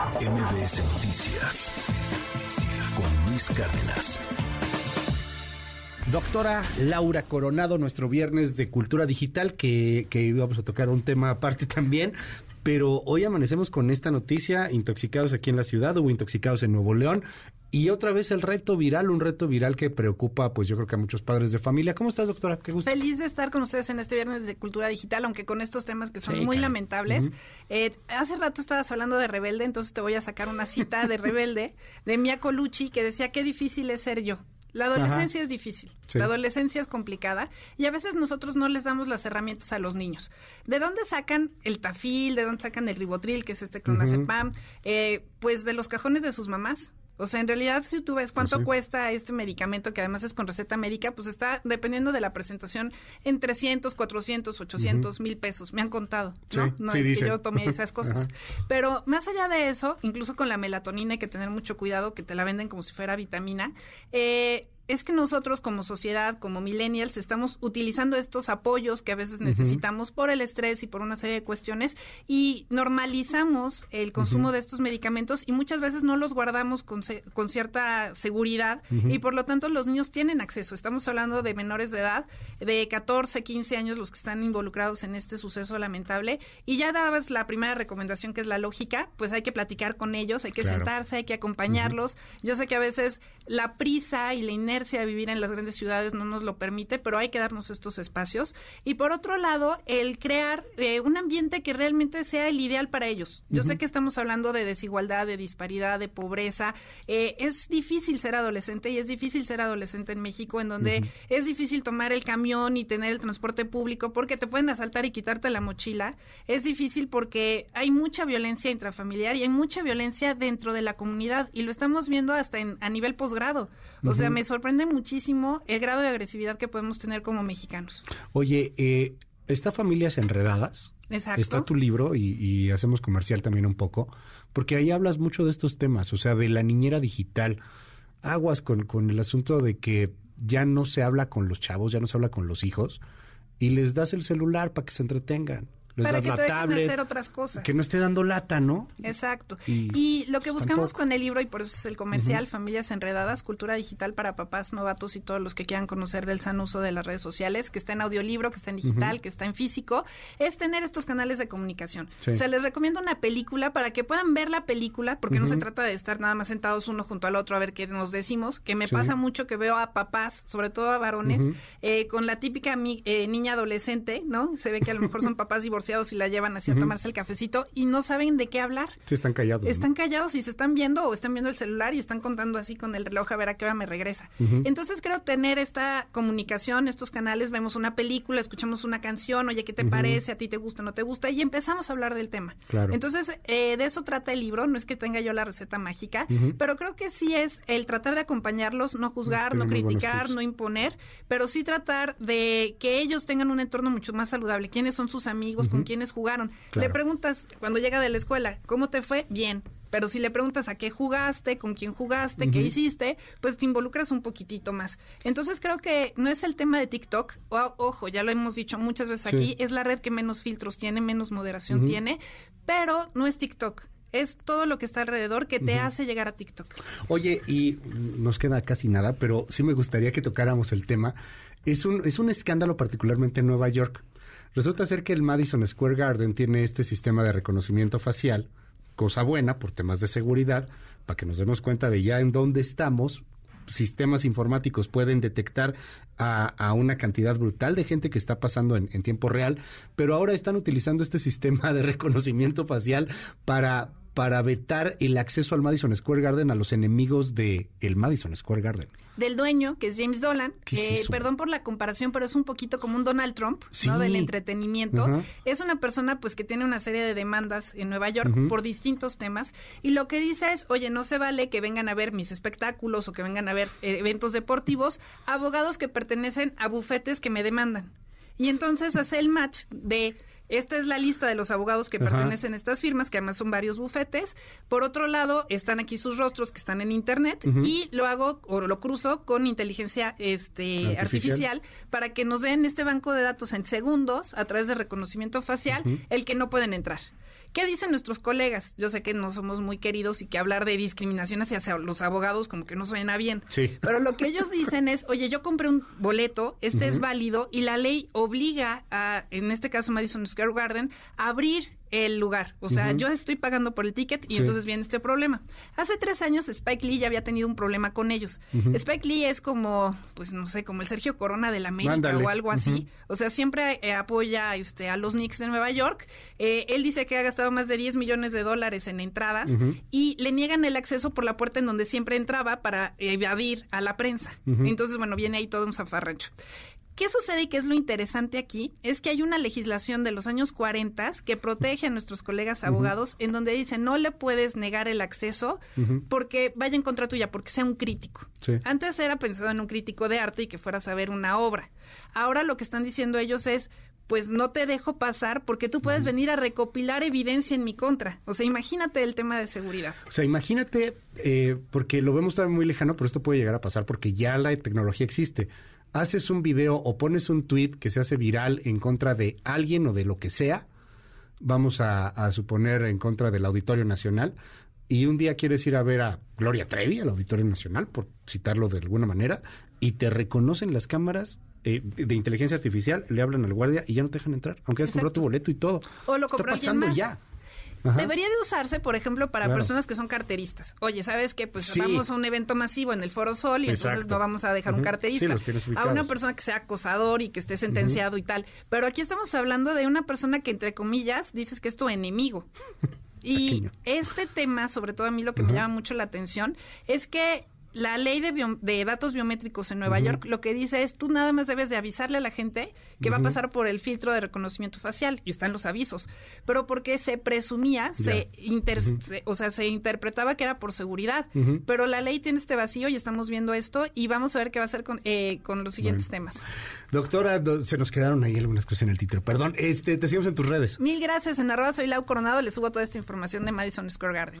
MBS Noticias con Luis Cárdenas. Doctora Laura Coronado, nuestro viernes de cultura digital, que, que íbamos a tocar un tema aparte también, pero hoy amanecemos con esta noticia, intoxicados aquí en la ciudad, hubo intoxicados en Nuevo León, y otra vez el reto viral, un reto viral que preocupa, pues yo creo que a muchos padres de familia. ¿Cómo estás, doctora? Qué gusto. Feliz de estar con ustedes en este viernes de Cultura Digital, aunque con estos temas que son muy lamentables. Eh, hace rato estabas hablando de Rebelde, entonces te voy a sacar una cita de Rebelde, de Mia Colucci, que decía, qué difícil es ser yo. La adolescencia es difícil, la adolescencia es complicada y a veces nosotros no les damos las herramientas a los niños. ¿De dónde sacan el tafil? ¿De dónde sacan el ribotril, que es este clonazepam? eh, pues de los cajones de sus mamás. O sea, en realidad, si tú ves cuánto cuesta este medicamento, que además es con receta médica, pues está, dependiendo de la presentación, en 300, 400, 800, mil pesos. Me han contado, ¿no? no es que yo tomé esas cosas. Pero más allá de eso, incluso con la melatonina hay que tener mucho cuidado, que te la venden como si fuera vitamina. Eh, es que nosotros como sociedad, como millennials, estamos utilizando estos apoyos que a veces necesitamos por el estrés y por una serie de cuestiones y normalizamos el consumo de estos medicamentos y muchas veces no los guardamos con, con cierta seguridad y por lo tanto los niños tienen acceso. Estamos hablando de menores de edad, de 14, 15 años los que están involucrados en este suceso lamentable y ya dabas la primera recomendación que es la lógica, pues hay que platicar con ellos, hay que sentarse, hay que acompañarlos. Yo sé que a veces la prisa y la inercia a vivir en las grandes ciudades no nos lo permite, pero hay que darnos estos espacios. Y por otro lado, el crear eh, un ambiente que realmente sea el ideal para ellos. Yo sé que estamos hablando de desigualdad, de disparidad, de pobreza. Eh, es difícil ser adolescente y es difícil ser adolescente en México, en donde es difícil tomar el camión y tener el transporte público porque te pueden asaltar y quitarte la mochila. Es difícil porque hay mucha violencia intrafamiliar y hay mucha violencia dentro de la comunidad y lo estamos viendo hasta en, a nivel posgrado. O sea, me sorprende muchísimo el grado de agresividad que podemos tener como mexicanos. Oye, eh, ¿está Familias Enredadas? Exacto. Está tu libro y, hacemos comercial también un poco, porque ahí hablas mucho de estos temas, o sea, de la niñera digital. Aguas con, con el asunto de que ya no se habla con los chavos, ya no se habla con los hijos, y les das el celular para que se entretengan para que te hacer otras cosas. Que no esté dando lata, ¿no? Exacto. Y, lo que buscamos con el libro, y por eso es el comercial, Familias Enredadas, Cultura Digital para papás novatos y todos los que quieran conocer del san uso de las redes sociales, que está en audiolibro, que está en digital, que está en físico, es tener estos canales de comunicación. O sea, les recomiendo una película para que puedan ver la película, porque no se trata de estar nada más sentados uno junto al otro a ver qué nos decimos, que me pasa mucho que veo a papás, sobre todo a varones, eh, con la típica eh, niña adolescente, ¿no? Se ve que a lo mejor son papás divorciados y la llevan así a tomarse el cafecito y no saben de qué hablar. Sí, están callados. Están callados y se están viendo o están viendo el celular y están contando así con el reloj a ver a qué hora me regresa. Entonces creo tener esta comunicación, estos canales, vemos una película, escuchamos una canción, oye, ¿qué te parece? ¿A ti te gusta o no te gusta? Y empezamos a hablar del tema. Claro. Entonces, eh, de eso trata el libro, no es que tenga yo la receta mágica, pero creo que sí es el tratar de acompañarlos, no juzgar, no criticar, no imponer, pero sí tratar de que ellos tengan un entorno mucho más saludable. ¿Quiénes son sus amigos? Con quiénes jugaron. Le preguntas cuando llega de la escuela, ¿cómo te fue? Bien. Pero si le preguntas a qué jugaste, con quién jugaste, qué hiciste, pues te involucras un poquitito más. Entonces creo que no es el tema de TikTok, ojo, ya lo hemos dicho muchas veces aquí, es la red que menos filtros tiene, menos moderación tiene, pero no es TikTok es todo lo que está alrededor que te hace llegar a TikTok. Oye, y nos queda casi nada, pero sí me gustaría que tocáramos el tema. Es un, es un escándalo particularmente en Nueva York. Resulta ser que el Madison Square Garden tiene este sistema de reconocimiento facial, cosa buena por temas de seguridad, para que nos demos cuenta de ya en dónde estamos. Sistemas informáticos pueden detectar a, una cantidad brutal de gente que está pasando en, tiempo real, pero ahora están utilizando este sistema de reconocimiento facial para, para vetar el acceso al Madison Square Garden a los enemigos de el Madison Square Garden. Del dueño, que es James Dolan, que, perdón por la comparación, pero es un poquito como un Donald Trump, ¿no? Del entretenimiento. Es una persona, pues, que tiene una serie de demandas en Nueva York por distintos temas. Y lo que dice es, oye, no se vale que vengan a ver mis espectáculos o que vengan a ver eh, eventos deportivos abogados que pertenecen a bufetes que me demandan. Y entonces hace el match de esta es la lista de los abogados que pertenecen a estas firmas, que además son varios bufetes. Por otro lado, están aquí sus rostros que están en internet y lo hago o lo cruzo con inteligencia este, artificial. para que nos den este banco de datos en segundos a través de reconocimiento facial el que no pueden entrar. ¿Qué dicen nuestros colegas? Yo sé que no somos muy queridos y que hablar de discriminación hacia los abogados como que no suena bien. Sí. Pero lo que ellos dicen es, oye, yo compré un boleto, este es válido y la ley obliga a, en este caso Madison Square Garden, a abrir el lugar. O sea, yo estoy pagando por el ticket y entonces viene este problema. Hace tres años Spike Lee ya había tenido un problema con ellos. Spike Lee es como, pues no sé, como el Sergio Corona de la América o algo así. O sea, siempre eh, apoya este, a los Knicks de Nueva York. Eh, él dice que ha gastado más de 10 millones de dólares en entradas y le niegan el acceso por la puerta en donde siempre entraba para evadir a la prensa. Entonces, bueno, viene ahí todo un zafarrancho. ¿Qué sucede y qué es lo interesante aquí? Es que hay una legislación de los años 40 que protege a nuestros colegas abogados en donde dice no le puedes negar el acceso porque vaya en contra tuya, porque sea un crítico. Antes era pensado en un crítico de arte y que fueras a ver una obra. Ahora lo que están diciendo ellos es pues no te dejo pasar porque tú puedes venir a recopilar evidencia en mi contra. O sea, imagínate el tema de seguridad. O sea, imagínate, eh, porque lo vemos todavía muy lejano, pero esto puede llegar a pasar porque ya la tecnología existe haces un video o pones un tweet que se hace viral en contra de alguien o de lo que sea, vamos a, suponer en contra del Auditorio Nacional, y un día quieres ir a ver a Gloria Trevi, al Auditorio Nacional, por citarlo de alguna manera, y te reconocen las cámaras eh, de inteligencia artificial, le hablan al guardia y ya no te dejan entrar, aunque hayas comprado tu boleto y todo. O lo Está pasando ya. Debería de usarse, por ejemplo, para personas que son carteristas. Oye, ¿sabes qué? Pues vamos a un evento masivo en el Foro Sol y entonces no vamos a dejar un carterista. a una persona que sea acosador y que esté sentenciado y tal. Pero aquí estamos hablando de una persona que, entre comillas, dices que es tu enemigo. Y este tema, sobre todo a mí lo que me llama mucho la atención, es que la ley de, datos biométricos en Nueva York lo que dice es tú nada más debes de avisarle a la gente que va a pasar por el filtro de reconocimiento facial y están los avisos, pero porque se presumía, se, o sea, se interpretaba que era por seguridad, pero la ley tiene este vacío y estamos viendo esto y vamos a ver qué va a hacer con, eh, con los siguientes temas. Doctora, se nos quedaron ahí algunas cosas en el título. Perdón, este, te seguimos en tus redes. Mil gracias. En arroba soy Lau Coronado, le subo toda esta información de Madison Square Garden.